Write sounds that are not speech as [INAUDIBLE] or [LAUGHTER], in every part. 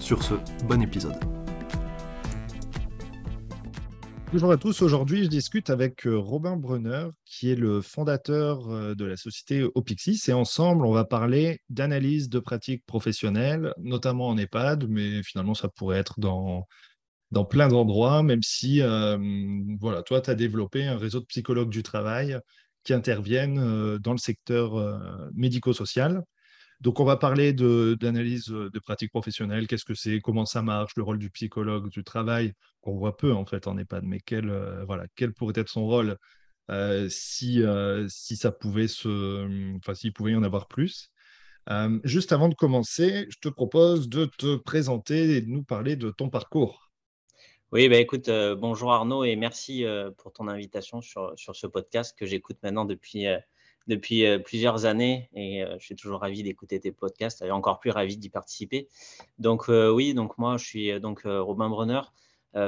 Sur ce, bon épisode. Bonjour à tous, aujourd'hui je discute avec euh, Robin Brunner qui est le fondateur euh, de la société Opixis et ensemble on va parler d'analyse de pratiques professionnelles, notamment en EHPAD, mais finalement ça pourrait être dans dans plein d'endroits, même si euh, voilà, toi, tu as développé un réseau de psychologues du travail qui interviennent dans le secteur médico-social. Donc, on va parler d'analyse de, pratiques professionnelles, qu'est-ce que c'est, comment ça marche, le rôle du psychologue du travail, qu'on voit peu en fait en EHPAD, mais quel, voilà, quel pourrait être son rôle si, si ça pouvait se, enfin, s'il pouvait y en avoir plus? juste avant de commencer, je te propose de te présenter et de nous parler de ton parcours. Oui, bah, écoute, euh, bonjour Arnaud et merci euh, pour ton invitation sur, sur ce podcast que j'écoute maintenant depuis, euh, depuis plusieurs années et je suis toujours ravi d'écouter tes podcasts et encore plus ravi d'y participer. Donc oui, donc moi je suis donc Robin Brunner,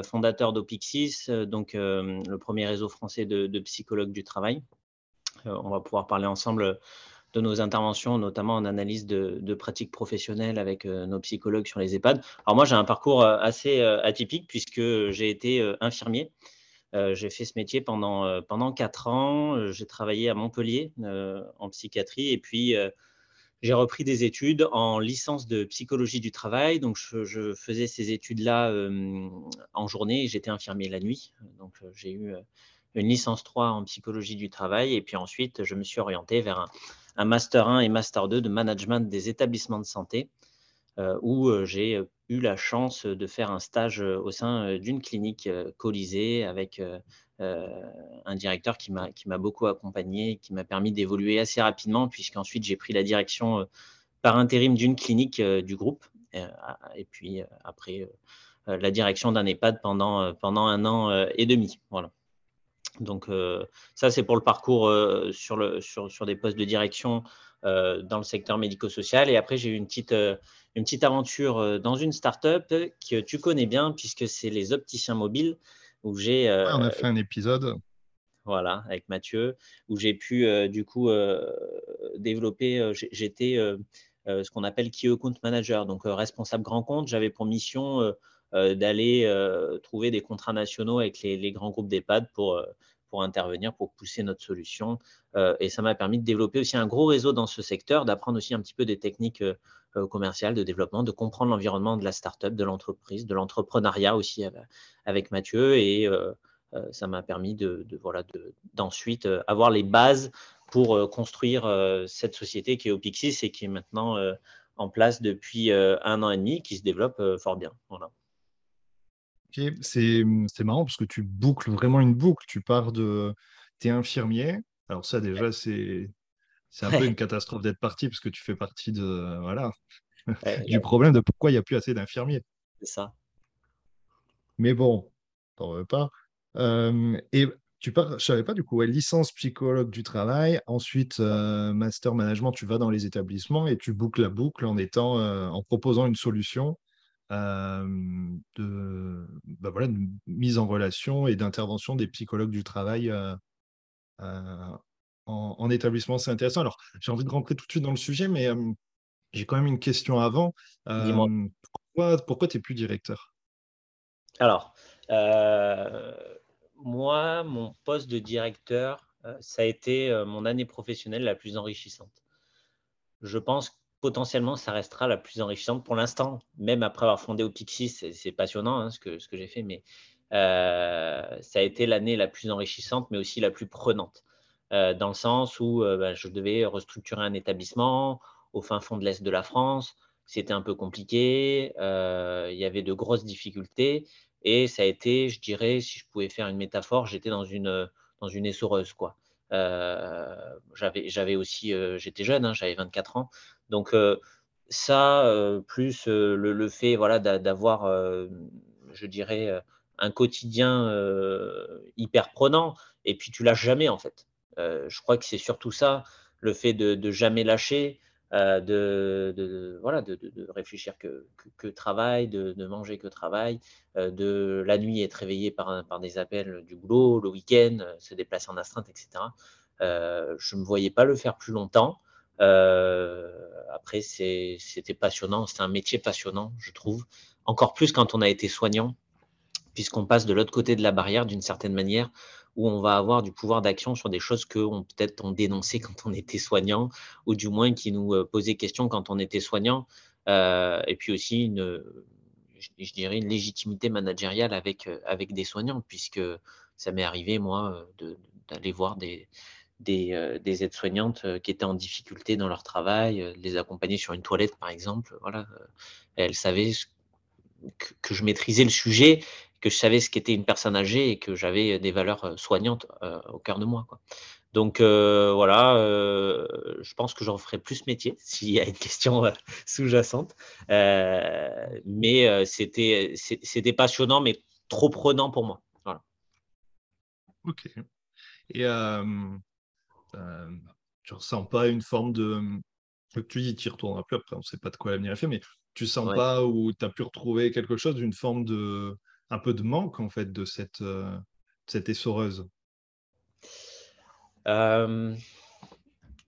fondateur d'Opixis, donc le premier réseau français de, psychologues du travail. on va pouvoir parler ensemble de nos interventions, notamment en analyse de, pratiques professionnelles avec euh, nos psychologues sur les EHPAD. Alors moi, j'ai un parcours euh, assez euh, atypique puisque j'ai été infirmier. J'ai fait ce métier pendant, pendant quatre ans. J'ai travaillé à Montpellier en psychiatrie et puis j'ai repris des études en licence de psychologie du travail. Donc, je, faisais ces études-là en journée et j'étais infirmier la nuit. Donc, j'ai eu une licence 3 en psychologie du travail. Et puis ensuite, je me suis orienté vers un, un Master 1 et Master 2 de management des établissements de santé, euh, où euh, j'ai euh, eu la chance de faire un stage au sein d'une clinique colisée avec un directeur qui m'a beaucoup accompagné, qui m'a permis d'évoluer assez rapidement, puisqu'ensuite j'ai pris la direction par intérim d'une clinique du groupe, et puis après la direction d'un EHPAD pendant, pendant un an et demi. Voilà. Donc ça, c'est pour le parcours sur, le, sur, sur, des postes de direction dans le secteur médico-social. Et après, j'ai eu une petite, une petite aventure dans une start-up que tu connais bien puisque c'est les opticiens mobiles où j'ai... on a fait un épisode. Voilà, avec Mathieu, où j'ai pu du coup développer, j'étais ce qu'on appelle Key Account Manager, donc responsable grand compte. J'avais pour mission euh, d'aller euh, trouver des contrats nationaux avec les, grands groupes d'EHPAD pour, euh, pour intervenir, pour pousser notre solution. et ça m'a permis de développer aussi un gros réseau dans ce secteur, d'apprendre aussi un petit peu des techniques commerciales, de développement, de comprendre l'environnement de la startup, de l'entreprise, de l'entrepreneuriat aussi avec Mathieu. Et ça m'a permis de, voilà, d'ensuite avoir les bases pour construire cette société qui est Opixis et qui est maintenant en place depuis un an et demi, qui se développe fort bien. Voilà. C'est marrant parce que tu boucles vraiment une boucle. Tu pars de. Tu es infirmier. Alors, ça, déjà, c'est un peu une catastrophe d'être parti parce que tu fais partie de. Voilà. [LAUGHS] du problème de pourquoi il n'y a plus assez d'infirmiers. C'est ça. Mais bon, t'en veux pas. et tu pars, je ne savais pas du coup, licence psychologue du travail, ensuite euh, master management, tu vas dans les établissements et tu boucles la boucle en étant, euh, en proposant une solution de, bah voilà, mise en relation et d'intervention des psychologues du travail en, établissement. C'est intéressant. Alors, j'ai envie de rentrer tout de suite dans le sujet, mais j'ai quand même une question avant. pourquoi pourquoi tu n'es plus directeur? Alors, moi, mon poste de directeur, ça a été mon année professionnelle la plus enrichissante. Je pense potentiellement, ça restera la plus enrichissante pour l'instant, même après avoir fondé Opixis, c'est passionnant hein, ce que, ce que j'ai fait, mais euh, ça a été l'année la plus enrichissante, mais aussi la plus prenante, euh, dans le sens où euh, bah, je devais restructurer un établissement au fin fond de l'Est de la France. C'était un peu compliqué, il y avait de grosses difficultés, et ça a été, je dirais, si je pouvais faire une métaphore, j'étais dans une, dans une essoreuse, quoi. j'avais aussi, j'étais jeune, hein, j'avais 24 ans, donc, euh, ça, plus le, fait voilà, d'avoir, je dirais, un quotidien hyper prenant, et puis tu lâches jamais en fait. je crois que c'est surtout ça, le fait de, jamais lâcher, de, voilà, de, réfléchir que, que, travail, de, manger que travail, de la nuit être réveillé par, par des appels du boulot, le week-end, se déplacer en astreinte, etc. je ne voyais pas le faire plus longtemps. Après, c'était passionnant, c'est un métier passionnant, je trouve. Encore plus quand on a été soignant, puisqu'on passe de l'autre côté de la barrière d'une certaine manière, où on va avoir du pouvoir d'action sur des choses que peut-être on dénonçait quand on était soignant, ou du moins qui nous euh, posaient question quand on était soignant, euh, et puis aussi une, je, dirais une légitimité managériale euh, avec des soignants, puisque ça m'est arrivé, moi, d'aller voir des, des, des aides-soignantes qui étaient en difficulté dans leur travail, les accompagner sur une toilette, par exemple. Voilà, elles savaient que, je maîtrisais le sujet que je savais ce qu'était une personne âgée et que j'avais des valeurs euh, soignantes euh, au cœur de moi. Quoi. Donc euh, voilà, je pense que j'en ferai plus métier [LAUGHS] s'il y a une question sous-jacente. mais c'était, c'était passionnant, mais trop prenant pour moi. Voilà. Ok. Et tu ressens pas une forme de. Tu dis, tu y retourneras plus après, on ne sait pas de quoi l'avenir est fait, mais tu sens pas où tu as pu retrouver quelque chose, d'une forme de un peu de manque en fait de cette, euh, cette essoreuse? Euh,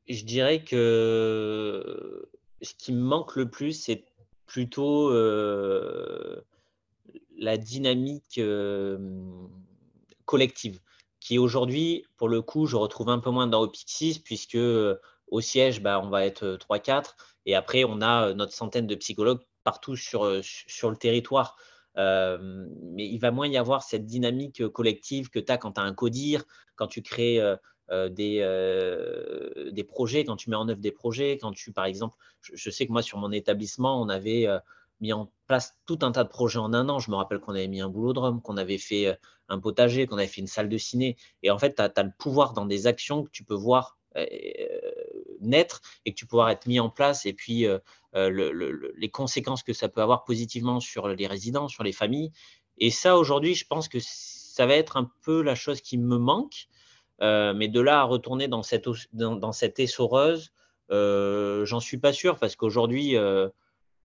Je dirais que ce qui me manque le plus, c'est plutôt euh, la dynamique collective, qui aujourd'hui, pour le coup, je retrouve un peu moins dans Opixis, puisque au siège, bah, on va être 3-4, et après, on a notre centaine de psychologues partout sur, sur le territoire. Mais il va moins y avoir cette dynamique collective que tu as quand tu as un codir, quand tu crées des, des projets, quand tu mets en œuvre des projets, quand tu, par exemple, je, sais que moi, sur mon établissement, on avait mis en place tout un tas de projets en un an. Je me rappelle qu'on avait mis un boulot de qu'on avait fait un potager, qu'on avait fait une salle de ciné. Et en fait, tu as, le pouvoir dans des actions que tu peux voir naître et que tu pourras être mis en place et puis euh, euh, les conséquences que ça peut avoir positivement sur les résidents, sur les familles. Et ça, aujourd'hui, je pense que ça va être un peu la chose qui me manque. Euh, mais de là à retourner dans cette, dans, cette essoreuse, j'en suis pas sûr parce qu'aujourd'hui,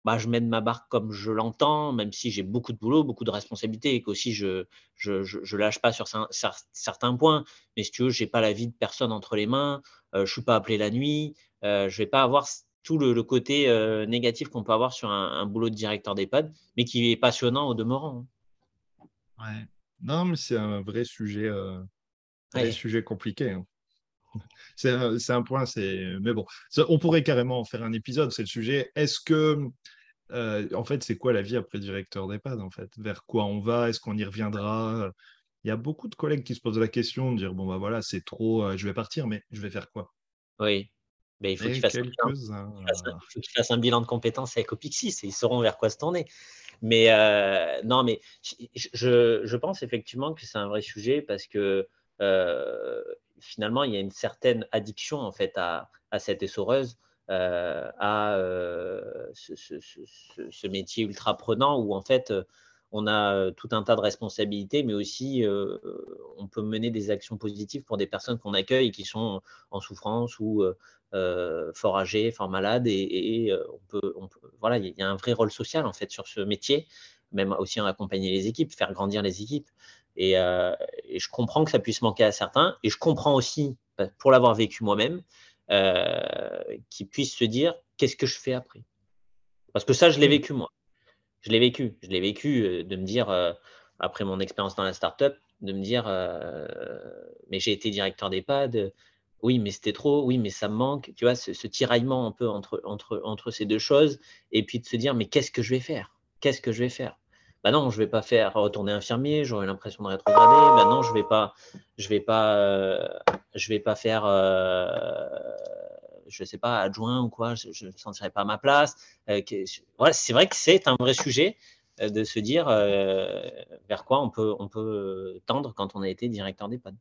bah, je mène ma barque comme je l'entends, même si j'ai beaucoup de boulot, beaucoup de responsabilités et qu'aussi je je, je, lâche pas sur certains points. Mais si tu veux, j'ai pas la vie de personne entre les mains, je euh, je suis pas appelé la nuit, euh, je vais pas avoir tout le, côté euh, négatif qu'on peut avoir sur un, boulot de directeur d'EHPAD, mais qui est passionnant au demeurant. Hein. Ouais. Non, mais c'est un vrai sujet, un sujet compliqué. Hein. [LAUGHS] C'est un, point, c'est. Mais bon, on pourrait carrément faire un épisode. C'est le sujet. Est-ce que euh, en fait, c'est quoi la vie après directeur d'EHPAD en fait? Vers quoi on va? Est-ce qu'on y reviendra? Il y a beaucoup de collègues qui se posent la question de dire bon bah voilà c'est trop, euh, je vais partir, mais je vais faire quoi? Oui, mais il faut qu'ils fassent, un bilan. de compétences avec Opixis et ils sauront vers quoi se tourner. Mais euh, non, mais je, pense effectivement que c'est un vrai sujet parce que finalement il y a une certaine addiction en fait à, à cette essoreuse. Euh, à euh, ce, métier ultra prenant où en fait on a tout un tas de responsabilités, mais aussi on peut mener des actions positives pour des personnes qu'on accueille qui sont en souffrance ou fort âgées, fort malades. Et, on, peut, voilà, il y a un vrai rôle social en fait sur ce métier, même aussi en accompagner les équipes, faire grandir les équipes. Et, et je comprends que ça puisse manquer à certains, et je comprends aussi, bah, pour l'avoir vécu moi-même, euh, qui puissent se dire qu'est-ce que je fais après? Parce que ça, je l'ai mmh. vécu moi. Je l'ai vécu. Je l'ai vécu euh, de me dire, euh, après mon expérience dans la startup, de me dire mais j'ai été directeur d'EHPAD. Oui, mais c'était trop. Oui, mais ça me manque. Tu vois, ce, tiraillement un peu entre, entre, entre ces deux choses. Et puis de se dire mais qu'est-ce que je vais faire? Qu'est-ce que je vais faire? Bah non, je vais pas faire retourner infirmier, j'aurai l'impression de rétrograder. Bah non, je vais pas, je vais pas, je vais pas faire, euh, je sais pas, adjoint ou quoi, je ne sentirai pas ma place. Euh, voilà, c'est vrai que c'est un vrai sujet euh, de se dire vers quoi on peut, on peut tendre quand on a été directeur d'EHPAD.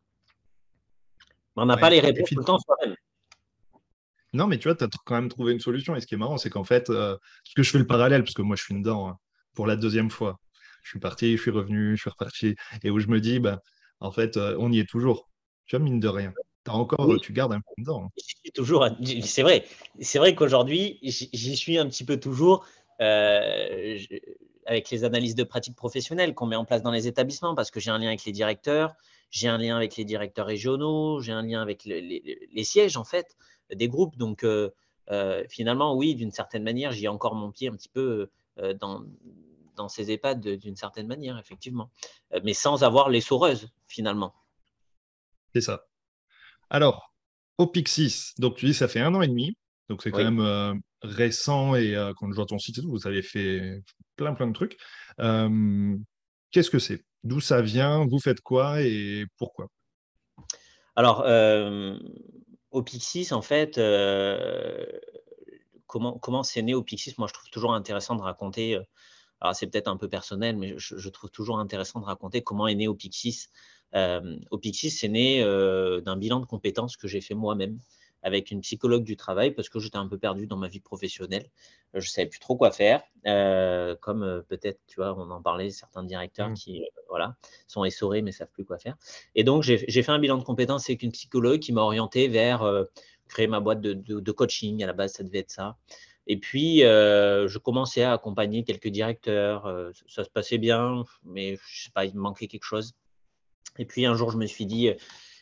On n'a pas les réponses tout le temps soi-même. Non, mais tu vois, tu as quand même trouvé une solution. Et ce qui est marrant, c'est qu'en fait, euh, parce que je fais le parallèle, parce que moi, je suis dedans hein, pour la deuxième fois. Je suis parti, je suis revenu, je suis reparti. Et où je me dis, bah, en fait, euh, on y est toujours. Tu vois, mine de rien. As encore, tu gardes un peu dedans. Hein. toujours. C'est vrai. C'est vrai qu'aujourd'hui, j'y suis un petit peu toujours. Euh, avec les analyses de pratiques professionnelles qu'on met en place dans les établissements, parce que j'ai un lien avec les directeurs, j'ai un lien avec les directeurs régionaux, j'ai un lien avec les, sièges, en fait, des groupes. Donc, euh, euh, finalement, oui, d'une certaine manière, j'y ai encore mon pied un petit peu dans, dans ces EHPAD d'une certaine manière, effectivement, mais sans avoir les saureuses, finalement. C'est ça. Alors, au Pixis, donc tu dis ça fait un an et demi, donc c'est quand même récent et quand je vois ton site et tout, vous avez fait plein plein de trucs. Qu'est-ce que c'est? D'où ça vient? Vous faites quoi et pourquoi? Alors, euh, au Pixis, en fait, euh, comment, comment c'est né au Pixis Moi, je trouve toujours intéressant de raconter. Euh, alors, c'est peut-être un peu personnel, mais je, trouve toujours intéressant de raconter comment est né au Pixis. Au Pixis, c'est né d'un bilan de compétences que j'ai fait moi-même avec une psychologue du travail parce que j'étais un peu perdu dans ma vie professionnelle. Je ne savais plus trop quoi faire, euh, comme euh, peut-être, tu vois, on en parlait, certains directeurs mmh. qui euh, voilà, sont essorés mais ne savent plus quoi faire. Et donc, j'ai fait un bilan de compétences avec une psychologue qui m'a orienté vers créer ma boîte de, coaching. À la base, ça devait être ça. Et puis, je commençais à accompagner quelques directeurs. ça se passait bien, mais je sais pas, il me manquait quelque chose. Et puis, un jour, je me suis dit,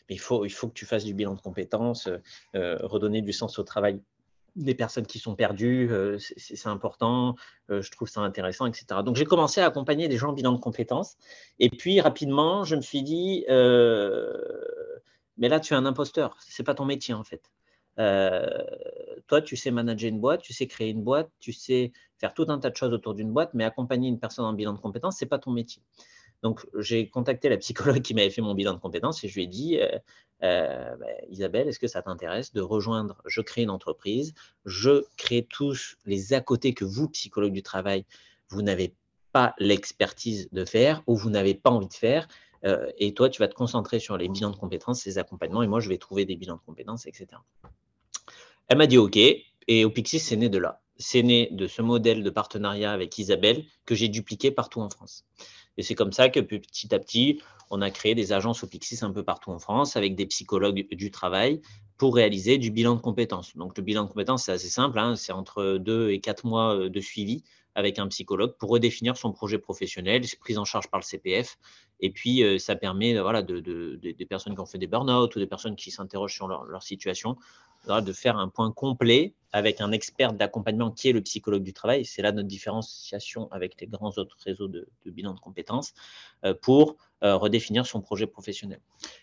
mais il faut, il faut que tu fasses du bilan de compétences, euh, redonner du sens au travail des personnes qui sont perdues, euh, c'est important, euh, je trouve ça intéressant, etc. Donc j'ai commencé à accompagner des gens en bilan de compétences. Et puis rapidement, je me suis dit, mais là, tu es un imposteur, c'est pas ton métier en fait. toi, tu sais manager une boîte, tu sais créer une boîte, tu sais faire tout un tas de choses autour d'une boîte, mais accompagner une personne en bilan de compétences, c'est pas ton métier. Donc, j'ai contacté la psychologue qui m'avait fait mon bilan de compétences et je lui ai dit euh, euh, bah, Isabelle, est-ce que ça t'intéresse de rejoindre Je crée une entreprise, je crée tous les à côté que vous, psychologue du travail, vous n'avez pas l'expertise de faire ou vous n'avez pas envie de faire. Euh, et toi, tu vas te concentrer sur les bilans de compétences, les accompagnements, et moi, je vais trouver des bilans de compétences, etc. Elle m'a dit OK, et au Pixis, c'est né de là. C'est né de ce modèle de partenariat avec Isabelle que j'ai dupliqué partout en France. Et c'est comme ça que petit à petit, on a créé des agences au Pixis un peu partout en France avec des psychologues du travail pour réaliser du bilan de compétences. Donc le bilan de compétences, c'est assez simple, hein. c'est entre deux et quatre mois euh, de suivi avec un psychologue pour redéfinir son projet professionnel, prise en charge par le CPF. Et puis, euh, ça permet voilà, de, des personnes qui ont fait des burn-out ou des personnes qui s'interrogent sur leur situation de faire un point complet avec un expert d'accompagnement qui est le psychologue du travail. C'est là notre différenciation avec les grands autres réseaux de, bilan de compétences euh, pour euh, redéfinir son projet professionnel.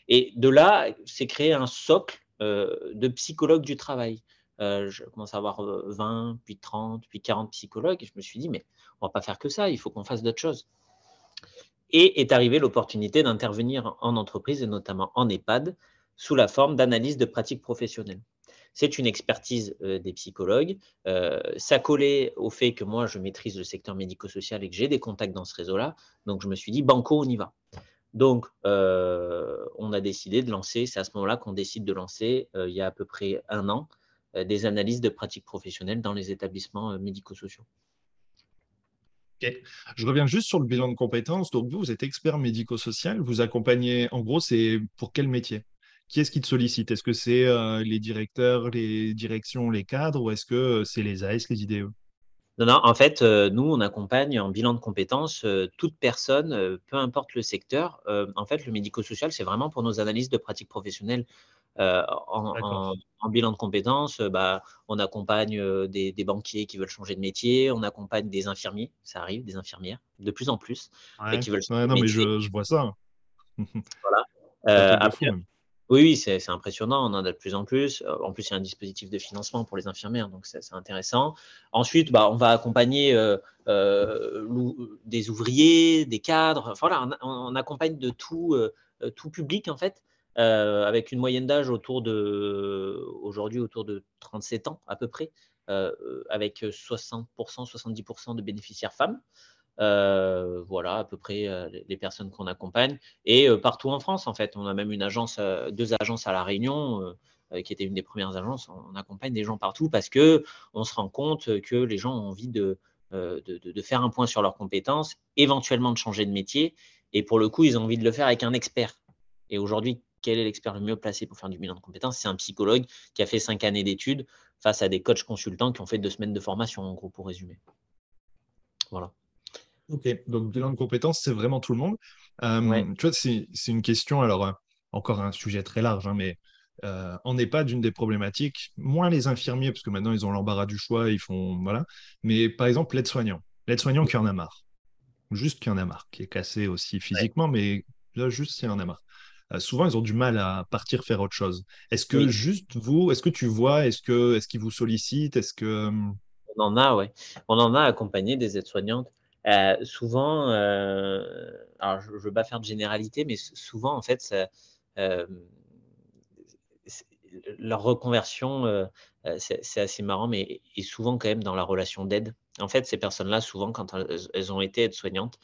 Et de là, c'est créé un socle euh, de psychologues du travail. je commence à avoir 20, puis 30, puis 40 psychologues. Et je me suis dit, mais on va pas faire que ça, il faut qu'on fasse d'autres choses. Et est arrivée l'opportunité d'intervenir en entreprise et notamment en EHPAD sous la forme d'analyse de pratiques professionnelles. C'est une expertise euh, des psychologues. Euh, ça collait au fait que moi, je maîtrise le secteur médico-social et que j'ai des contacts dans ce réseau-là. Donc, je me suis dit, banco, on y va. Donc, euh, on a décidé de lancer, c'est à ce moment-là qu'on décide de lancer, il y a à peu près un an, des analyses de pratiques professionnelles dans les établissements médico-sociaux. Je reviens juste sur le bilan de compétences. Donc, vous, vous êtes expert médico-social. Vous accompagnez, en gros, c'est pour quel métier? Qui est-ce qui te sollicite? Est-ce que c'est euh, les directeurs, les directions, les cadres ou est-ce que euh, c'est les AS, les IDE non, non, en fait, euh, nous, on accompagne en bilan de compétences toute personne, peu importe le secteur. en fait, le médico-social, c'est vraiment pour nos analyses de pratiques professionnelles. En, bilan de compétences, bah, on accompagne des, banquiers qui veulent changer de métier, on accompagne des infirmiers, ça arrive, des infirmières, de plus en plus, qui veulent changer non, mais je, vois ça. [LAUGHS] voilà. après, oui, c'est impressionnant, on en a de plus en plus. Euh, en plus, il y a un dispositif de financement pour les infirmières, donc c'est intéressant. Ensuite, bah, on va accompagner euh, euh, des ouvriers, des cadres. Voilà, on, accompagne de tout, tout public, en fait, avec une moyenne d'âge autour de, aujourd'hui, autour de 37 ans à peu près, avec 60%, 70% de bénéficiaires femmes. Euh, voilà, à peu près euh, les personnes qu'on accompagne. Et euh, partout en France, en fait, on a même une agence, deux agences à La Réunion. qui était une des premières agences, on, accompagne des gens partout parce que on se rend compte que les gens ont envie de, de, faire un point sur leurs compétences, éventuellement de changer de métier. Et pour le coup, ils ont envie de le faire avec un expert. Et aujourd'hui, quel est l'expert le mieux placé pour faire du bilan de compétences? C'est un psychologue qui a fait cinq années d'études face à des coachs consultants qui ont fait deux semaines de formation, en gros, pour résumer. Voilà. Ok, donc bilan de compétences, c'est vraiment tout le monde. Euh, tu vois, c'est une question, alors euh, encore un sujet très large, hein, mais euh, en EHPAD, d'une des problématiques, moins les infirmiers, parce que maintenant ils ont l'embarras du choix, ils font. Voilà. Mais par exemple, l'aide-soignant. L'aide-soignant qui en a marre. Juste qui en a marre, qui est cassé aussi physiquement, mais là, juste qui en a marre. Euh, souvent, ils ont du mal à partir faire autre chose. Est-ce que juste vous, est-ce que tu vois, est-ce que est-ce qu'ils vous sollicitent Est-ce que. On en a, ouais. On en a accompagné des aides-soignantes. Euh, souvent, alors je ne veux pas faire de généralité, mais souvent, en fait, ça, leur reconversion, euh, euh, c'est assez marrant, mais est souvent quand même dans la relation d'aide. En fait, ces personnes-là, souvent, quand elles, ont été aides-soignantes,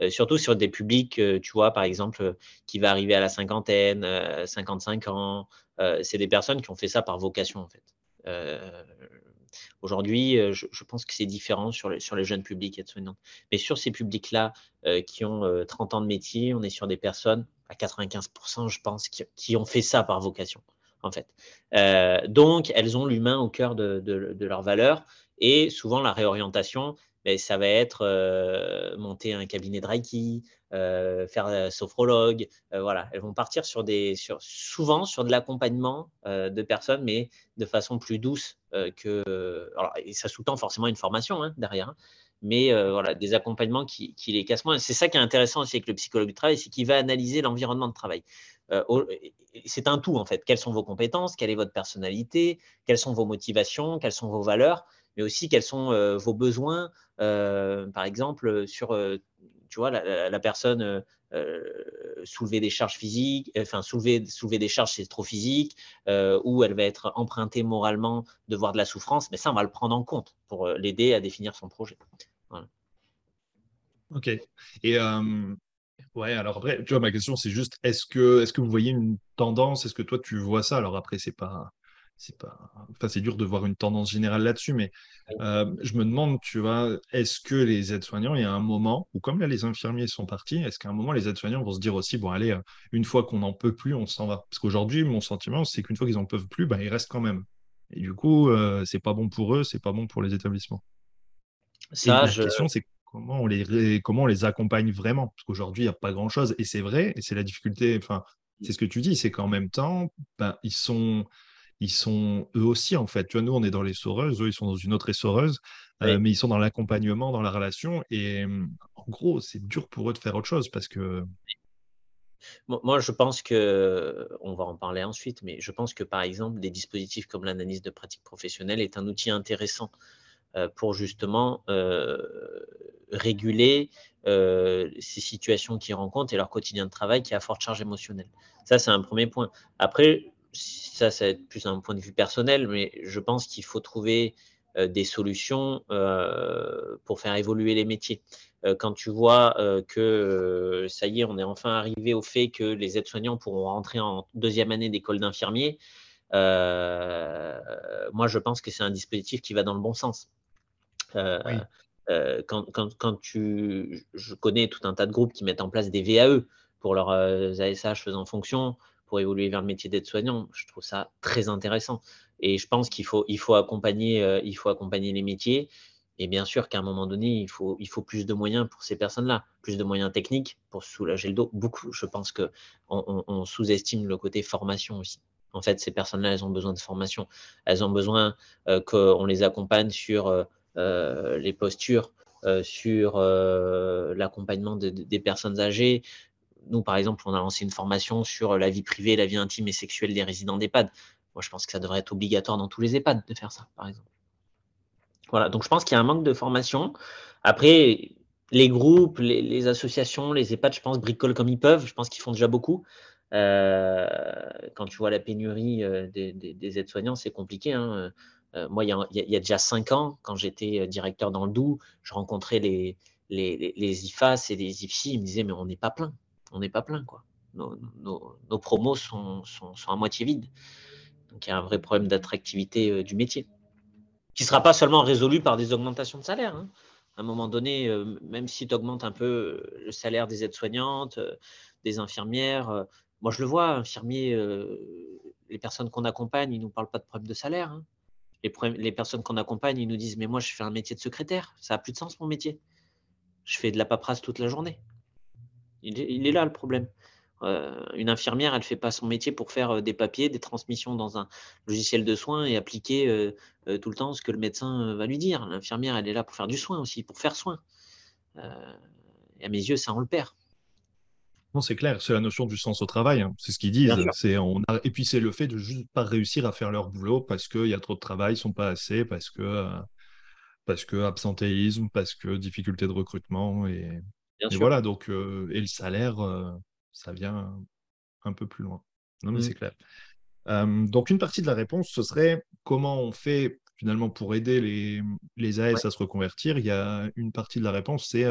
euh, surtout sur des publics, tu vois, par exemple, qui va arriver à la cinquantaine, 55 ans, c'est des personnes qui ont fait ça par vocation, en fait. Aujourd'hui, je, pense que c'est différent sur les, sur les jeunes publics. Mais sur ces publics-là qui ont 30 ans de métier, on est sur des personnes, à 95%, je pense, qui ont fait ça par vocation en fait. Euh, donc, elles ont l'humain au cœur de, de, leurs valeurs et souvent la réorientation, ben, ça va être monter un cabinet de Reiki, faire sophrologue, voilà. Elles vont partir sur des, sur, souvent sur de l'accompagnement de personnes, mais de façon plus douce que. Alors, et ça sous-tend forcément une formation hein, derrière. Hein. mais voilà, des accompagnements qui, les cassent moins. C'est ça qui est intéressant aussi avec le psychologue du travail, c'est qu'il va analyser l'environnement de travail. C'est un tout en fait. Quelles sont vos compétences, quelle est votre personnalité, quelles sont vos motivations, quelles sont vos valeurs, mais aussi quels sont euh, vos besoins. Euh, par exemple, sur, tu vois, la, personne soulever des charges physiques, enfin soulever, soulever des charges c'est trop physique, ou elle va être empruntée moralement de voir de la souffrance, mais ça on va le prendre en compte pour l'aider à définir son projet. Ok. Et Ouais, alors après, tu vois, ma question, c'est juste, est-ce que, est-ce que vous voyez une tendance? Est-ce que toi, tu vois ça? Alors après, c'est pas, c'est pas, enfin, c'est dur de voir une tendance générale là-dessus, mais euh, je me demande, tu vois, est-ce que les aides-soignants, il y a un moment où, comme là, les infirmiers sont partis, est-ce qu'à un moment, les aides-soignants vont se dire aussi, bon, allez, euh, une fois qu'on n'en peut plus, on s'en va? Parce qu'aujourd'hui, mon sentiment, c'est qu'une fois qu'ils n'en peuvent plus, ben, ils restent quand même. Et du coup, euh, c'est pas bon pour eux, c'est pas bon pour les établissements. Ça, la question, c'est comment on les, comment on les accompagne vraiment? Parce qu'aujourd'hui, il n'y a pas grand-chose. Et c'est vrai, et c'est la difficulté, enfin, c'est ce que tu dis, c'est qu'en même temps, ben, ils, sont, ils sont eux aussi, en fait. Tu vois, nous, on est dans les soreuses, eux, ils sont dans une autre essoreuse, euh, mais ils sont dans l'accompagnement, dans la relation. Et en gros, c'est dur pour eux de faire autre chose parce que. Moi, je pense que, on va en parler ensuite, mais je pense que par exemple, des dispositifs comme l'analyse de pratique professionnelle est un outil intéressant euh, pour justement euh, réguler euh, ces situations qu'ils rencontrent et leur quotidien de travail qui a forte charge émotionnelle. Ça, c'est un premier point. Après, ça, ça va être plus un point de vue personnel, mais je pense qu'il faut trouver des solutions pour faire évoluer les métiers. quand tu vois que ça y est, on est enfin arrivé au fait que les aides-soignants pourront rentrer en deuxième année d'école d'infirmier, moi, je pense que c'est un dispositif qui va dans le bon sens. Euh, euh, quand, quand, quand, tu, je connais tout un tas de groupes qui mettent en place des VAE pour leurs ASH euh, faisant fonction, pour évoluer vers le métier d'aide-soignant. Je trouve ça très intéressant. Et je pense qu'il faut, il faut, accompagner, il faut accompagner les métiers. Et bien sûr qu'à un moment donné, il faut, il faut plus de moyens pour ces personnes-là, plus de moyens techniques pour soulager le dos. Beaucoup, je pense qu'on on, sous-estime le côté formation aussi. En fait, ces personnes-là, elles ont besoin de formation. Elles ont besoin qu'on les accompagne sur euh, les postures euh, sur euh, l'accompagnement des personnes âgées. Nous, par exemple, on a lancé une formation sur la vie privée, la vie intime et sexuelle des résidents d'EHPAD. Moi, je pense que ça devrait être obligatoire dans tous les EHPAD de faire ça, par exemple. Voilà, donc je pense qu'il y a un manque de formation. Après, les groupes, les, associations, les EHPAD, je pense, bricolent comme ils peuvent. Je pense qu'ils font déjà beaucoup. quand tu vois la pénurie des, aides-soignants, c'est compliqué. Hein. Euh, moi, il y, a, déjà cinq ans, quand j'étais euh, directeur dans le Doubs, je rencontrais les, les, IFAS et les IFSI, ils me disaient, mais on n'est pas plein, on n'est pas plein, quoi. Nos, promos sont, à moitié vides. Donc il y a un vrai problème d'attractivité du métier, qui ne sera pas seulement résolu par des augmentations de salaire. Hein. À un moment donné, même si tu augmentes un peu le salaire des aides-soignantes, des infirmières, moi je le vois, infirmiers, les personnes qu'on accompagne, ils ne nous parlent pas de problème de salaire. Hein. Les, les, personnes qu'on accompagne, ils nous disent Mais moi, je fais un métier de secrétaire, ça n'a plus de sens mon métier. Je fais de la paperasse toute la journée. Il est, là le problème. Euh, une infirmière, elle ne fait pas son métier pour faire euh, des papiers, des transmissions dans un logiciel de soins et appliquer euh, tout le temps ce que le médecin va lui dire. L'infirmière, elle est là pour faire du soin aussi, pour faire soin. et à mes yeux, ça, on le perd. Non, c'est clair, c'est la notion du sens au travail. Hein. C'est ce qu'ils disent. C'est, on Et puis, c'est le fait de juste pas réussir à faire leur boulot parce qu'il y a trop de travail, ils sont pas assez, parce que, parce que absentéisme, parce que difficulté de recrutement. Et, voilà, donc, et le salaire, ça vient un peu plus loin. Non, mais mmh. c'est clair. donc, une partie de la réponse, ce serait comment on fait finalement pour aider les, les AS à se reconvertir? Il y a une partie de la réponse, c'est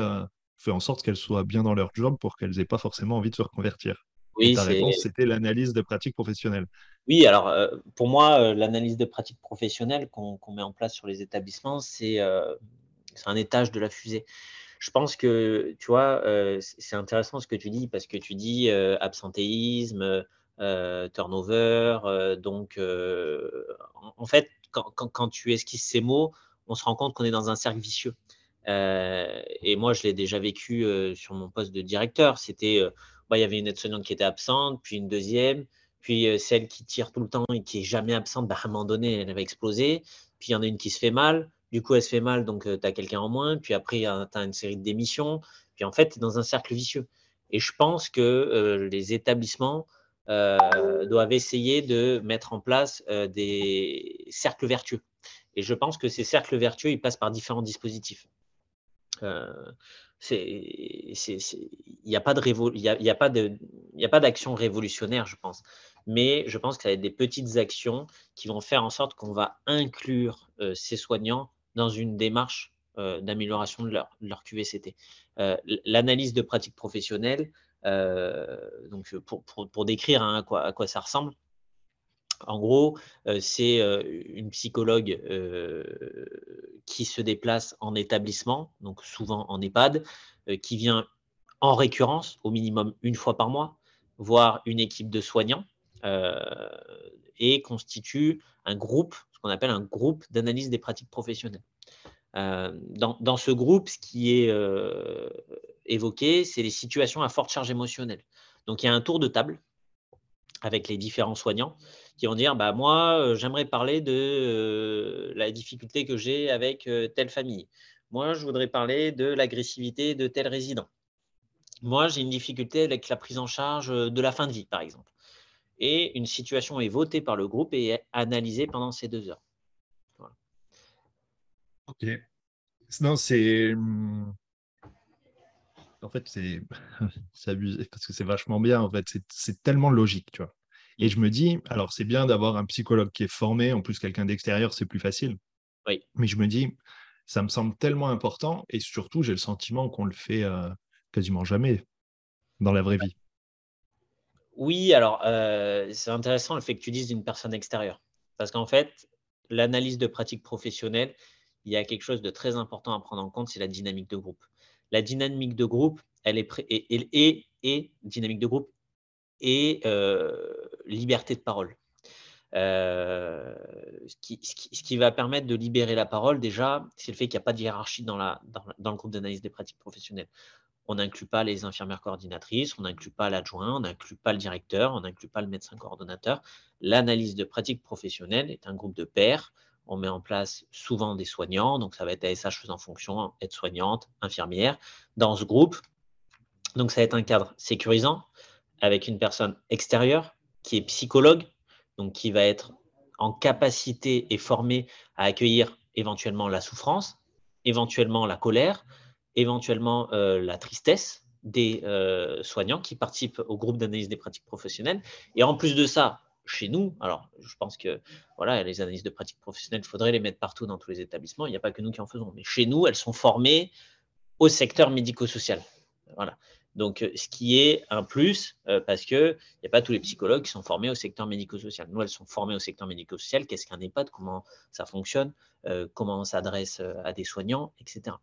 fait en sorte qu'elles soient bien dans leur job pour qu'elles n'aient pas forcément envie de se reconvertir. Oui, ta réponse, c'était l'analyse de pratique professionnelle. Oui, alors euh, pour moi, euh, l'analyse de pratique professionnelle qu'on met en place sur les établissements, euh, c'est un étage de la fusée. Je pense que, tu vois, c'est intéressant ce que tu dis parce que tu dis absentéisme, turnover. donc, en, fait, quand, tu esquisses ces mots, on se rend compte qu'on est dans un cercle vicieux. Euh, et moi, je l'ai déjà vécu euh, sur mon poste de directeur. C'était, euh, bah, il y avait une aide-soignante qui était absente, puis une deuxième, puis celle qui tire tout le temps et qui est jamais absente, bah, à un moment donné, elle va exploser. Puis il y en a une qui se fait mal. Du coup, elle se fait mal, donc tu as quelqu'un en moins. Puis après, tu as une série de démissions. Puis en fait, tu es dans un cercle vicieux. Et je pense que les établissements doivent essayer de mettre en place des cercles vertueux. Et je pense que ces cercles vertueux, ils passent par différents dispositifs. Il n'y a pas d'action révolutionnaire, je pense. Mais je pense qu'il y a des petites actions qui vont faire en sorte qu'on va inclure ces soignants dans une démarche d'amélioration de leur, QVCT. L'analyse de pratique professionnelle, donc pour, décrire hein, à, quoi, ça ressemble, en gros, euh, c'est euh, une psychologue euh, qui se déplace en établissement, donc souvent en EHPAD, qui vient en récurrence, au minimum une fois par mois, voir une équipe de soignants et constitue un groupe, qu'on appelle un groupe d'analyse des pratiques professionnelles. dans, ce groupe, ce qui est évoqué, c'est les situations à forte charge émotionnelle. Donc il y a un tour de table avec les différents soignants qui vont dire bah, Moi, euh, j'aimerais parler de euh, la difficulté que j'ai avec euh, telle famille. Moi, je voudrais parler de l'agressivité de tel résident. Moi, j'ai une difficulté avec la prise en charge de la fin de vie, par exemple. Et une situation est votée par le groupe et est analysée pendant ces deux heures. Ok. Non, c'est. En fait, [LAUGHS] c'est abusé parce que c'est vachement bien. En fait, c'est tellement logique, tu vois. Et je me dis, alors c'est bien d'avoir un psychologue qui est formé, en plus quelqu'un d'extérieur, c'est plus facile. Oui. Mais je me dis, ça me semble tellement important et surtout, j'ai le sentiment qu'on le fait euh, quasiment jamais dans la vraie vie. Oui, alors euh, c'est intéressant le fait que tu dises d'une personne extérieure. Parce qu'en fait, l'analyse de pratique professionnelle, il y a quelque chose de très important à prendre en compte, c'est la dynamique de groupe. La dynamique de groupe, elle est, et, et dynamique de groupe et euh, liberté de parole. Euh, ce, qui, va permettre de libérer la parole, déjà, c'est le fait qu'il n'y a pas de hiérarchie dans, le groupe d'analyse des pratiques professionnelles. On n'inclut pas les infirmières coordinatrices, on n'inclut pas l'adjoint, on n'inclut pas le directeur, on n'inclut pas le médecin coordonnateur. L'analyse de pratiques professionnelles est un groupe de pairs. On met en place souvent des soignants, donc ça va être ASH faisant fonction, aide-soignante, infirmière, dans ce groupe. Donc ça va être un cadre sécurisant avec une personne extérieure qui est psychologue, donc qui va être en capacité et formé à accueillir éventuellement la souffrance, éventuellement la colère, éventuellement euh, la tristesse des euh, soignants qui participent au groupe d'analyse des pratiques professionnelles. Et en plus de ça, chez nous, alors je pense que voilà, les analyses de pratiques professionnelles, il faudrait les mettre partout dans tous les établissements. Il n'y a pas que nous qui en faisons, mais chez nous, elles sont formées au secteur médico-social. Voilà. Donc, ce qui est un plus, parce qu'il n'y a pas tous les psychologues qui sont formés au secteur médico-social. Nous, elles sont formées au secteur médico-social. Qu'est-ce qu'un EHPAD? Comment ça fonctionne? Comment on s'adresse à des soignants, etc.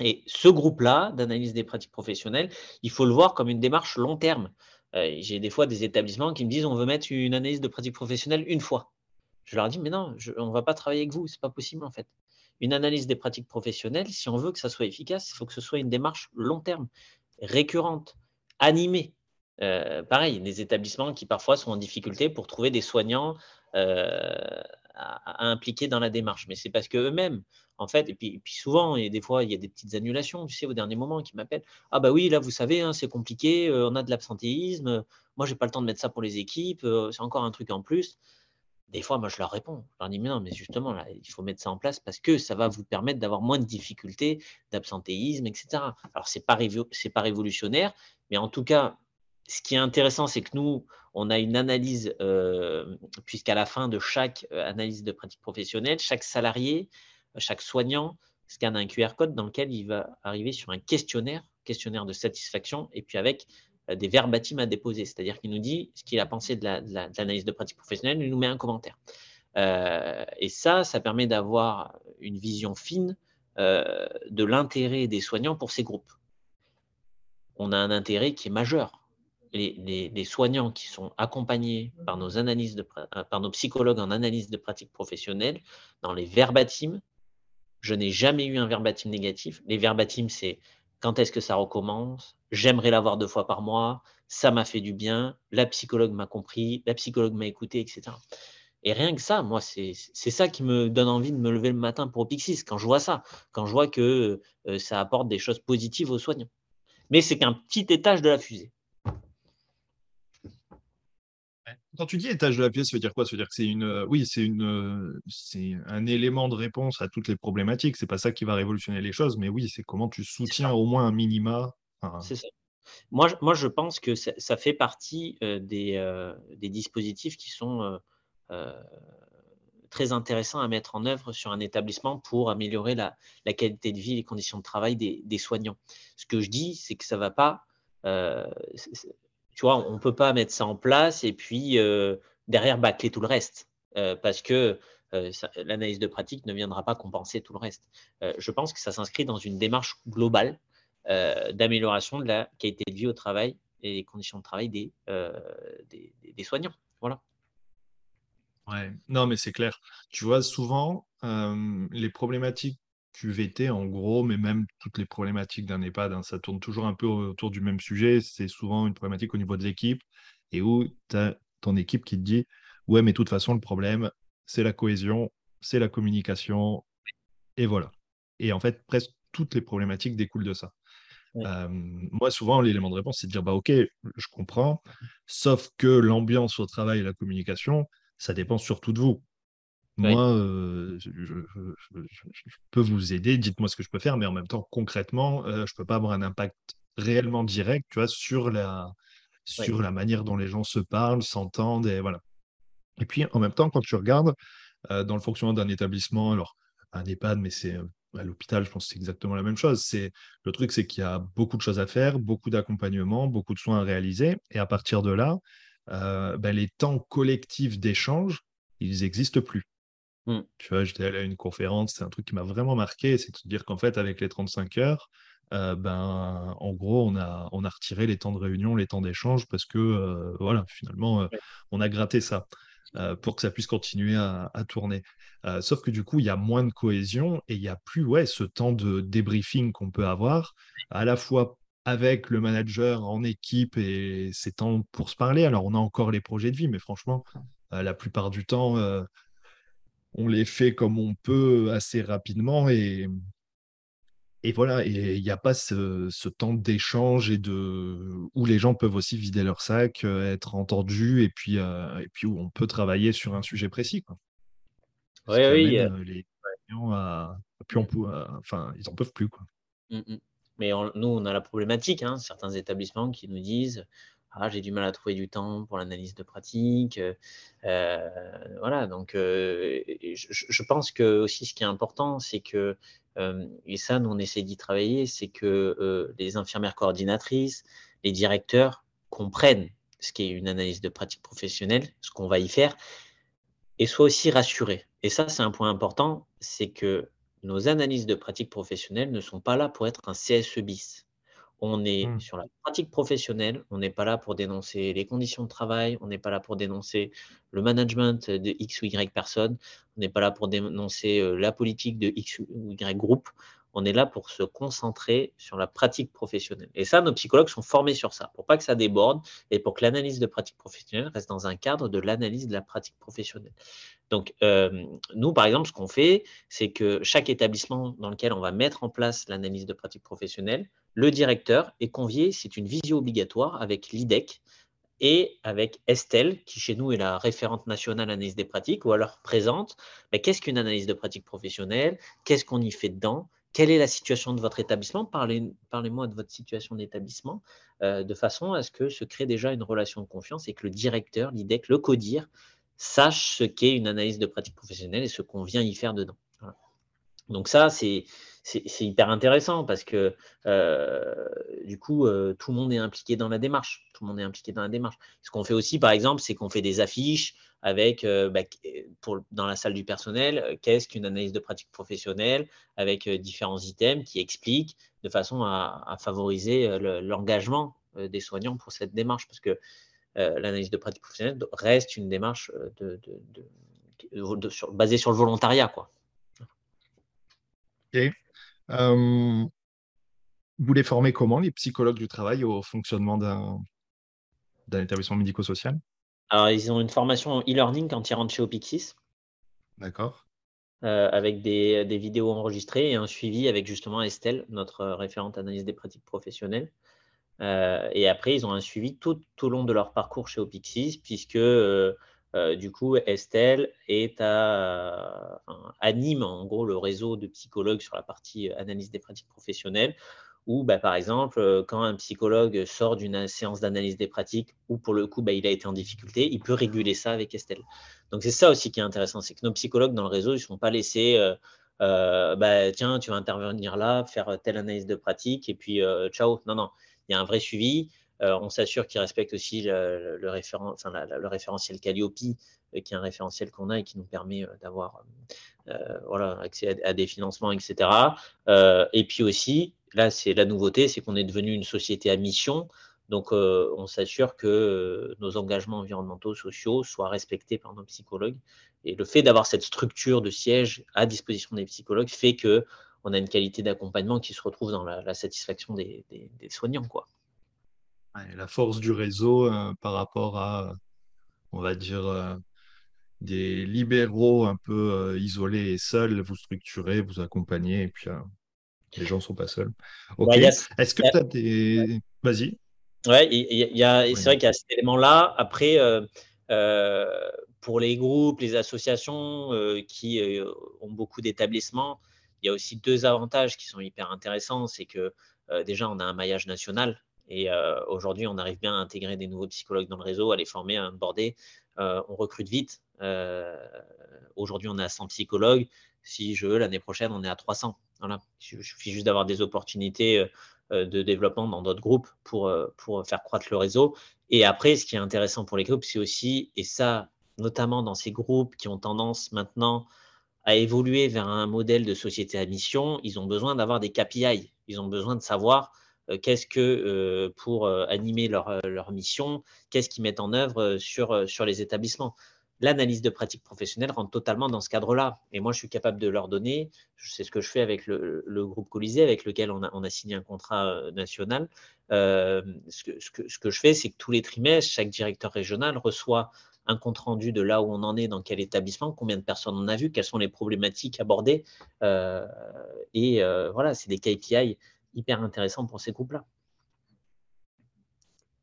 Et ce groupe-là d'analyse des pratiques professionnelles, il faut le voir comme une démarche long terme. Euh, j'ai des fois des établissements qui me disent on veut mettre une analyse de pratique professionnelle une fois. Je leur dis mais non, on ne va pas travailler avec vous, c'est pas possible en fait. Une analyse des pratiques professionnelles, si on veut que ça soit efficace, il faut que ce soit une démarche long terme, récurrente, animée. Euh, pareil, des établissements qui parfois sont en difficulté pour trouver des soignants euh, à, impliquer dans la démarche. Mais c'est parce qu'eux-mêmes, en fait, et puis, souvent, et des fois, il y a des petites annulations, tu sais, au dernier moment, qui m'appellent. Ah bah oui, là, vous savez, hein, c'est compliqué, euh, on a de l'absentéisme, moi, j'ai pas le temps de mettre ça pour les équipes, euh, c'est encore un truc en plus. Des fois, moi, je leur réponds. Je leur dis, mais non, mais justement, il faut mettre ça en place parce que ça va vous permettre d'avoir moins de difficultés, d'absentéisme, etc. Alors, ce n'est pas révolutionnaire, mais en tout cas, ce qui est intéressant, c'est que nous, on a une analyse, euh, puisqu'à la fin de chaque euh, analyse de pratique professionnelle, chaque salarié, chaque soignant scanne un QR code dans lequel il va arriver sur un questionnaire, questionnaire de satisfaction, et puis avec euh, des verbatims à déposer. C'est-à-dire qu'il nous dit ce qu'il a pensé de l'analyse de, pratique professionnelle, il nous met un commentaire. et ça, ça permet d'avoir une vision fine de l'intérêt des soignants pour ces groupes. On a un intérêt qui est majeur les, soignants qui sont accompagnés par nos, analyses de, euh, psychologues en analyse de pratique professionnelle, dans les verbatims, je n'ai jamais eu un verbatim négatif. Les verbatims, c'est quand est-ce que ça recommence? J'aimerais l'avoir deux fois par mois. Ça m'a fait du bien. La psychologue m'a compris. La psychologue m'a écouté, etc. Et rien que ça, moi, c'est ça qui me donne envie de me lever le matin pour Pixis, quand je vois ça, quand je vois que euh, ça apporte des choses positives aux soignants. Mais c'est qu'un petit étage de la fusée. Quand tu dis étage de la pièce, ça veut dire quoi? Ça veut dire que c'est une, euh, oui, c'est une, euh, c'est un élément de réponse à toutes les problématiques. C'est pas ça qui va révolutionner les choses, mais oui, c'est comment tu soutiens au moins un minima. c'est ça. Moi, moi, je pense que ça, fait partie euh, des, des, dispositifs qui sont très intéressants à mettre en œuvre sur un établissement pour améliorer la, la qualité de vie et les conditions de travail des, des soignants. Ce que je dis, c'est que ça va pas tu vois, on ne peut pas mettre ça en place et puis euh, derrière bâcler tout le reste euh, parce que euh, l'analyse de pratique ne viendra pas compenser tout le reste. je pense que ça s'inscrit dans une démarche globale d'amélioration de la qualité de vie au travail et des conditions de travail des, des, soignants. Voilà. Ouais, non, mais c'est clair. Tu vois, souvent, les problématiques QVT en gros, mais même toutes les problématiques d'un EHPAD, hein, ça tourne toujours un peu autour du même sujet. C'est souvent une problématique au niveau de l'équipe et où tu as ton équipe qui te dit Ouais, mais de toute façon, le problème, c'est la cohésion, c'est la communication, et voilà. Et en fait, presque toutes les problématiques découlent de ça. moi, souvent, l'élément de réponse, c'est de dire bah, Ok, je comprends, sauf que l'ambiance au travail et la communication, ça dépend surtout de vous. Moi, euh, je, peux vous aider, dites-moi ce que je peux faire, mais en même temps, concrètement, euh, je ne peux pas avoir un impact réellement direct, tu vois, sur la, sur la manière dont les gens se parlent, s'entendent, et voilà. Et puis, en même temps, quand tu regardes euh, dans le fonctionnement d'un établissement, alors un EHPAD, mais c'est à l'hôpital, je pense que c'est exactement la même chose. C'est le truc, c'est qu'il y a beaucoup de choses à faire, beaucoup d'accompagnement, beaucoup de soins à réaliser, et à partir de là, ben, les temps collectifs d'échange, ils n'existent plus. Mmh. Tu vois, j'étais allé à une conférence, c'est un truc qui m'a vraiment marqué, c'est de se dire qu'en fait, avec les 35 heures, euh, ben, en gros, on a, on a retiré les temps de réunion, les temps d'échange, parce que, euh, voilà, finalement, euh, on a gratté ça pour que ça puisse continuer à, tourner. sauf que du coup, il y a moins de cohésion et il n'y a plus ouais, ce temps de débriefing qu'on peut avoir, à la fois avec le manager en équipe et ces temps pour se parler. Alors, on a encore les projets de vie, mais franchement, la plupart du temps, on les fait comme on peut assez rapidement et, et voilà, et il n'y a pas ce, temps d'échange et de où les gens peuvent aussi vider leur sac, euh, être entendus et puis, euh, et puis où on peut travailler sur un sujet précis. Oui, oui. Euh, les puis enfin, ils n'en peuvent plus. Quoi. Mmh, mmh. Mais nous, on a la problématique, hein, certains établissements qui nous disent ah, j'ai du mal à trouver du temps pour l'analyse de pratique. Euh, voilà, donc euh, je, pense que aussi ce qui est important, c'est que et ça, nous, on essaie d'y travailler, c'est que les infirmières coordinatrices, les directeurs comprennent ce qu'est une analyse de pratique professionnelle, ce qu'on va y faire, et soient aussi rassurés. Et ça, c'est un point important, c'est que nos analyses de pratique professionnelle ne sont pas là pour être un CSE bis. On est mmh. sur la pratique professionnelle, on n'est pas là pour dénoncer les conditions de travail, on n'est pas là pour dénoncer le management de X ou Y personnes, on n'est pas là pour dénoncer euh, la politique de X ou Y groupe, on est là pour se concentrer sur la pratique professionnelle. Et ça, nos psychologues sont formés sur ça, pour pas que ça déborde et pour que l'analyse de pratique professionnelle reste dans un cadre de l'analyse de la pratique professionnelle. Donc, euh, nous, par exemple, ce qu'on fait, c'est que chaque établissement dans lequel on va mettre en place l'analyse de pratique professionnelle, le directeur est convié, c'est une visio obligatoire avec l'IDEC et avec Estelle, qui chez nous est la référente nationale analyse des pratiques, ou alors présente mais qu'est-ce qu'une analyse de pratique professionnelle, qu'est-ce qu'on y fait dedans, quelle est la situation de votre établissement? Parlez-moi de votre situation d'établissement, euh, de façon à ce que se crée déjà une relation de confiance et que le directeur, l'IDEC, le CODIR, sache ce qu'est une analyse de pratique professionnelle et ce qu'on vient y faire dedans. Donc ça, c'est hyper intéressant parce que euh, du coup, euh, tout le monde est impliqué dans la démarche. Tout le monde est impliqué dans la démarche. Ce qu'on fait aussi, par exemple, c'est qu'on fait des affiches avec, euh, bah, dans la salle du personnel, qu'est-ce qu'une analyse de pratique professionnelle avec différents items qui expliquent de façon à, favoriser l'engagement des soignants pour cette démarche. Parce que l'analyse de pratique professionnelle reste une démarche basée sur le volontariat. Quoi. Euh, vous les formez comment, les psychologues du travail, au fonctionnement d'un établissement médico-social? Alors, ils ont une formation e-learning quand ils rentrent chez Opixis. D'accord. Euh, avec des, vidéos enregistrées et un suivi avec justement Estelle, notre référente analyse des pratiques professionnelles. Euh, et après, ils ont un suivi tout, au long de leur parcours chez Opixis, puisque euh, du coup, Estelle est à, anime en gros le réseau de psychologues sur la partie analyse des pratiques professionnelles. Ou bah, par exemple, euh, quand un psychologue sort d'une séance d'analyse des pratiques, ou pour le coup, bah, il a été en difficulté, il peut réguler ça avec Estelle. Donc c'est ça aussi qui est intéressant, c'est que nos psychologues dans le réseau, ne sont pas laissés, euh, bah, tiens, tu vas intervenir là, faire telle analyse de pratique, et puis ciao. Non, non, il y a un vrai suivi. Euh, on s'assure qu'ils respectent aussi le, référentiel Calliope, euh, qui est un référentiel qu'on a et qui nous permet euh, d'avoir accès à, des financements, etc. et puis aussi, là, c'est la nouveauté, c'est qu'on est devenu une société à mission. Donc, on s'assure que nos engagements environnementaux, sociaux soient respectés par nos psychologues. Et le fait d'avoir cette structure de siège à disposition des psychologues fait que on a une qualité d'accompagnement qui se retrouve dans la, satisfaction des, des soignants, quoi la force du réseau euh, par rapport à, on va dire, euh, des libéraux un peu euh, isolés et seuls, vous structurez, vous accompagnez, et puis les gens ne sont pas seuls. Ok. Est-ce que tu as des. Vas-y. Ouais, il y a, c'est vrai qu'il y a cet élément-là. Après, pour les groupes, les associations qui ont beaucoup d'établissements, il y a aussi deux avantages qui sont hyper intéressants. C'est que déjà, on a un maillage national et euh, aujourd'hui, on arrive bien à intégrer des nouveaux psychologues dans le réseau, à les former, à onboarder. Euh, on recrute vite. Euh, aujourd'hui, on est à 100 psychologues. Si je veux, l'année prochaine, on est à 300. Voilà. Il suffit juste d'avoir des opportunités de développement dans d'autres groupes pour, pour faire croître le réseau. Et après, ce qui est intéressant pour les groupes, c'est aussi, et ça, notamment dans ces groupes qui ont tendance maintenant à évoluer vers un modèle de société à mission, ils ont besoin d'avoir des KPI. Ils ont besoin de savoir euh, qu'est-ce que euh, pour euh, animer leur, leur mission, qu'est-ce qu'ils mettent en œuvre sur, sur les établissements. L'analyse de pratique professionnelle rentre totalement dans ce cadre-là. Et moi, je suis capable de leur donner, c'est ce que je fais avec le, groupe Colisée, avec lequel on a, signé un contrat national. ce, que, ce, que, ce, que, je fais, c'est que tous les trimestres, chaque directeur régional reçoit un compte rendu de là où on en est, dans quel établissement, combien de personnes on a vu, quelles sont les problématiques abordées. et voilà, c'est des KPI hyper intéressant pour ces groupes-là.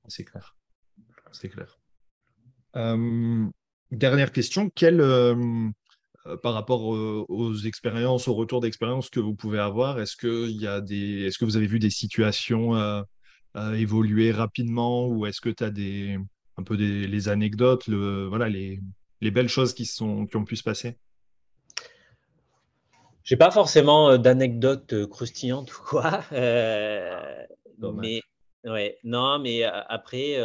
C'est clair. C'est clair. Euh, dernière question, quelle, euh, euh, par rapport aux, expériences, au retour d'expérience que vous pouvez avoir, est-ce que, y a des, est-ce que vous avez vu des situations évoluer rapidement ou est-ce que tu as des, un peu des, les anecdotes, le, voilà, les, les belles choses qui, sont, qui ont pu se passer? J'ai pas forcément d'anecdotes croustillantes ou quoi. mais ouais, non, mais après,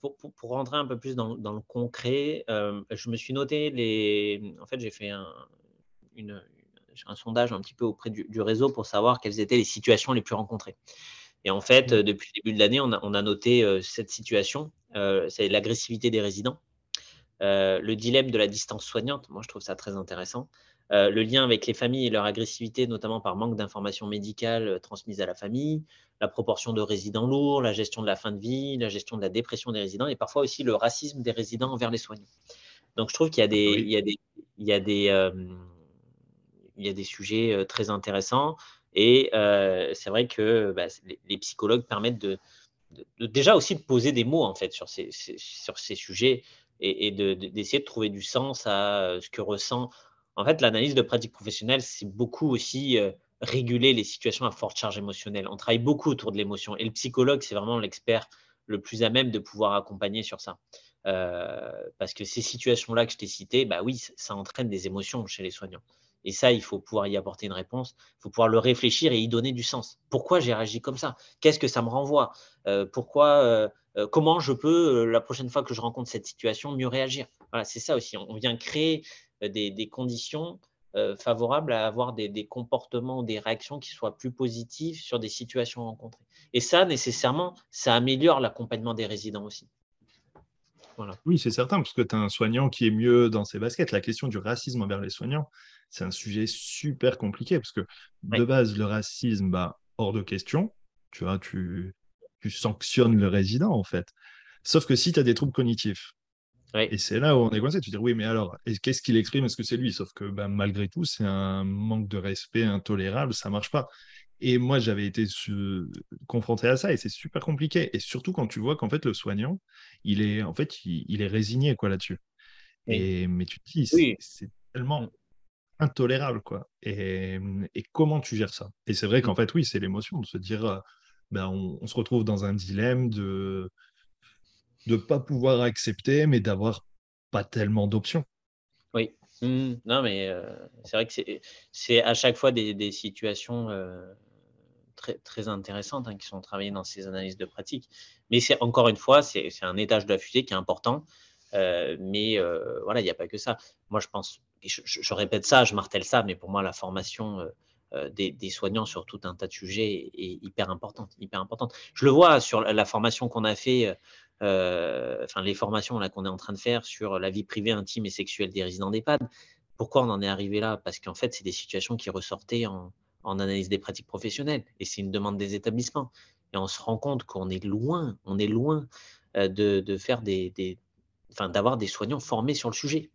pour, pour, rentrer un peu plus dans, dans le concret, je me suis noté les. En fait, j'ai fait un, une, un sondage un petit peu auprès du, réseau pour savoir quelles étaient les situations les plus rencontrées. Et en fait, mmh. depuis le début de l'année, on a, noté cette situation, c'est l'agressivité des résidents, le dilemme de la distance soignante, moi je trouve ça très intéressant, le lien avec les familles et leur agressivité, notamment par manque d'informations médicales transmises à la famille, la proportion de résidents lourds, la gestion de la fin de vie, la gestion de la dépression des résidents et parfois aussi le racisme des résidents envers les soignants. Donc je trouve qu'il y a des, il y a des, il y a des, il y a des sujets très intéressants. Et c'est vrai que bah, les, psychologues permettent de, déjà aussi de poser des mots en fait sur ces, sur ces sujets et, d'essayer de, trouver du sens à ce que ressent. En fait, l'analyse de pratique professionnelle, c'est beaucoup aussi réguler les situations à forte charge émotionnelle. On travaille beaucoup autour de l'émotion et le psychologue, c'est vraiment l'expert le plus à même de pouvoir accompagner sur ça. parce que ces situations-là que je t'ai citées, bah oui, ça entraîne des émotions chez les soignants. Et ça, il faut pouvoir y apporter une réponse. Il faut pouvoir le réfléchir et y donner du sens. Pourquoi j'ai réagi comme ça? Qu'est-ce que ça me renvoie? Euh, Pourquoi euh, euh, Comment je peux, la prochaine fois que je rencontre cette situation, mieux réagir? Voilà, c'est ça aussi. On vient créer des, conditions favorables à avoir des, des, comportements, des réactions qui soient plus positives sur des situations rencontrées. Et ça, nécessairement, ça améliore l'accompagnement des résidents aussi. Oui, c'est certain, parce que tu as un soignant qui est mieux dans ses baskets. La question du racisme envers les soignants, c'est un sujet super compliqué, parce que de base, le racisme, bah, hors de question. Tu vois, tu, tu sanctionnes le résident, en fait. Sauf que si tu as des troubles cognitifs, et c'est là où on est coincé, tu dis oui, mais alors, qu'est-ce qu'il exprime? Est-ce que c'est lui? Sauf que bah, malgré tout, c'est un manque de respect intolérable, ça marche pas. Et moi, j'avais été confronté à ça et c'est super compliqué. Et surtout quand tu vois qu'en fait, le soignant, il est, en fait, il, est résigné quoi là-dessus. Et, mais tu te dis, c'est tellement intolérable quoi. Et, et, comment tu gères ça? Et c'est vrai qu'en mm. fait, oui, c'est l'émotion de se dire, euh, ben, on, se retrouve dans un dilemme de ne pas pouvoir accepter, mais d'avoir pas tellement d'options. Oui. Mm. non, mais euh, c'est vrai que c'est à chaque fois des, des situations euh, très, très intéressantes hein, qui sont travaillées dans ces analyses de pratique. Mais c'est encore une fois, c'est un étage de la fusée qui est important. Euh, mais voilà, il n'y a pas que ça. Moi, je pense, je, répète ça, je martèle ça, mais pour moi, la formation des, des, soignants sur tout un tas de sujets est, hyper importante, hyper importante. Je le vois sur la, formation qu'on a fait, enfin les formations là qu'on est en train de faire sur la vie privée, intime et sexuelle des résidents d'EHPAD. Pourquoi on en est arrivé là? Parce qu'en fait, c'est des situations qui ressortaient en, analyse des pratiques professionnelles et c'est une demande des établissements. Et on se rend compte qu'on est loin, on est loin euh, de, faire des, enfin, d'avoir des soignants formés sur le sujet.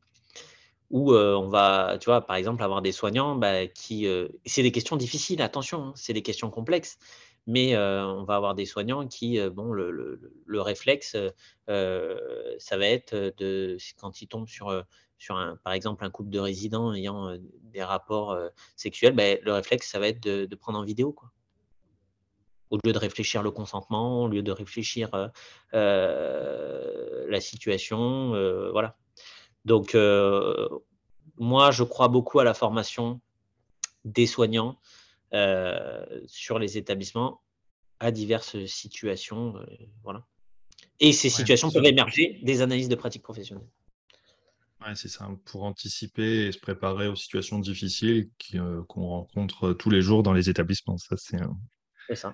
Ou euh, on va, tu vois, par exemple, avoir des soignants bah, qui, euh, c'est des questions difficiles, attention, hein, c'est des questions complexes, mais on va avoir des soignants qui, bon, le, le, le réflexe, ça va être de, quand ils tombent sur sur un, par exemple un couple de résidents ayant des rapports sexuels, ben, le réflexe, ça va être de, prendre en vidéo. Quoi. Au lieu de réfléchir le consentement, au lieu de réfléchir la situation. voilà. Donc, moi, je crois beaucoup à la formation des soignants sur les établissements à diverses situations. voilà. Et ces situations peuvent émerger des analyses de pratiques professionnelles c'est ça, pour anticiper et se préparer aux situations difficiles euh, qu'on rencontre tous les jours dans les établissements. Ça, c'est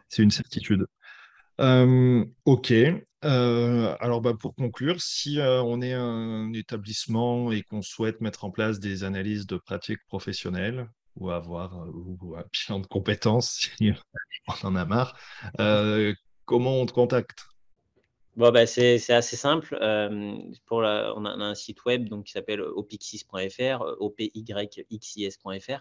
c'est une certitude. Euh, ok. Euh, alors, bah, pour conclure, si on est un établissement et qu'on souhaite mettre en place des analyses de pratiques professionnelles ou avoir ou un [LAUGHS] bilan de compétences, si on en a marre, comment on te contacte? Bon, bah, c'est assez simple. Euh, pour la, on, a, un site web donc, qui s'appelle opixis.fr, opyxis.fr.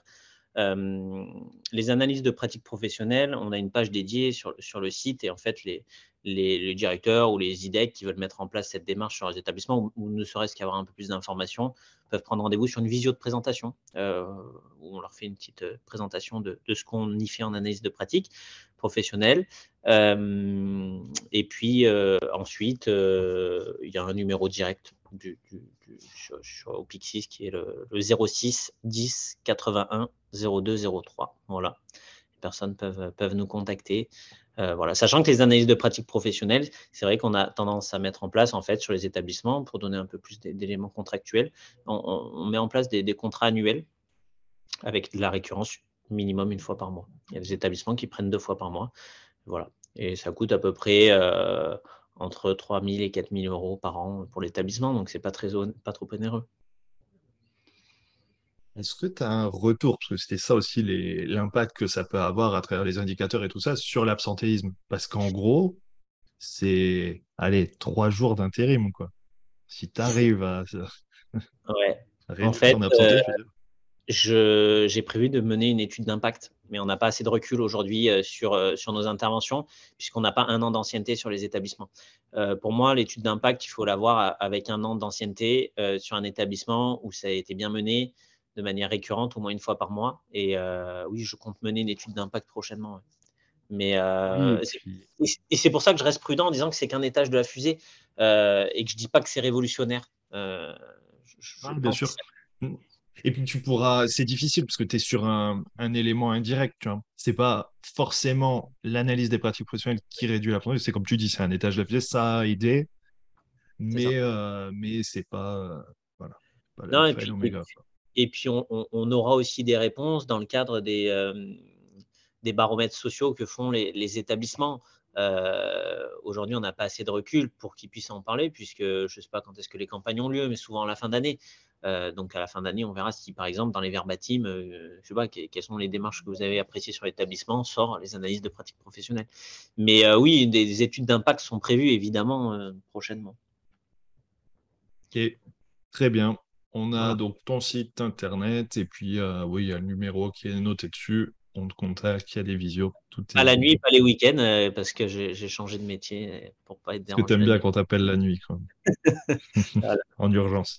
Euh, les analyses de pratiques professionnelles, on a une page dédiée sur, sur le site et en fait, les, les, directeurs ou les IDEC qui veulent mettre en place cette démarche sur les établissements ou, ne serait-ce qu'avoir un peu plus d'informations peuvent prendre rendez-vous sur une visio de présentation euh, où on leur fait une petite euh, présentation de, ce qu'on y fait en analyse de pratique professionnelle. Euh, et puis ensuite, il y a un numéro direct du, au Pixis qui est le, 06 10 81 02 03. Voilà. Les personnes peuvent, peuvent nous contacter. Euh, voilà. Sachant que les analyses de pratique professionnelle, c'est vrai qu'on a tendance à mettre en place en fait sur les établissements pour donner un peu plus d'éléments contractuels. On, met en place des, contrats annuels avec de la récurrence minimum une fois par mois. Il y a des établissements qui prennent deux fois par mois. Voilà. Et ça coûte à peu près euh, entre 3 000 et 4 000 euros par an pour l'établissement, donc c'est pas très pas trop onéreux. Est-ce que tu as un retour, parce que c'était ça aussi l'impact que ça peut avoir à travers les indicateurs et tout ça sur l'absentéisme? Parce qu'en gros, c'est, allez, trois jours d'intérim, quoi. Si tu arrives à. Ouais. [LAUGHS] en fait, euh, j'ai prévu de mener une étude d'impact, mais on n'a pas assez de recul aujourd'hui euh, sur, euh, sur nos interventions, puisqu'on n'a pas un an d'ancienneté sur les établissements. pour moi, l'étude d'impact, il faut l'avoir avec un an d'ancienneté sur un établissement où ça a été bien mené, de manière récurrente, au moins une fois par mois. Et euh, oui, je compte mener une étude d'impact prochainement. Mais euh, et c'est pour ça que je reste prudent en disant que c'est qu'un étage de la fusée euh, et que je dis pas que c'est révolutionnaire. bien sûr. Et puis tu pourras, c'est difficile parce que tu es sur un, élément indirect. Tu vois. C'est pas forcément l'analyse des pratiques professionnelles qui réduit la C'est comme tu dis, c'est un étage de la fusée, ça a aidé, mais mais c'est pas voilà. non, et puis, et puis, on, aura aussi des réponses dans le cadre des, euh, des baromètres sociaux que font les, établissements. Euh, aujourd'hui, on n'a pas assez de recul pour qu'ils puissent en parler, puisque je ne sais pas quand est-ce que les campagnes ont lieu, mais souvent à la fin d'année. Euh, donc, à la fin d'année, on verra si, par exemple, dans les verbatim, je ne sais pas, quelles sont les démarches que vous avez appréciées sur l'établissement, sort les analyses de pratiques professionnelles. Mais oui, des, études d'impact sont prévues, évidemment, prochainement. Ok, très bien. On a donc ton site internet et puis euh, oui, il y a le numéro qui est noté dessus. On te contacte, il y a des visios. Tout est... la nuit, pas les week-ends, euh, parce que j'ai changé de métier pour pas être dérangé. Parce que tu aimes bien quand t'appelles la nuit, quoi. [LAUGHS] en urgence.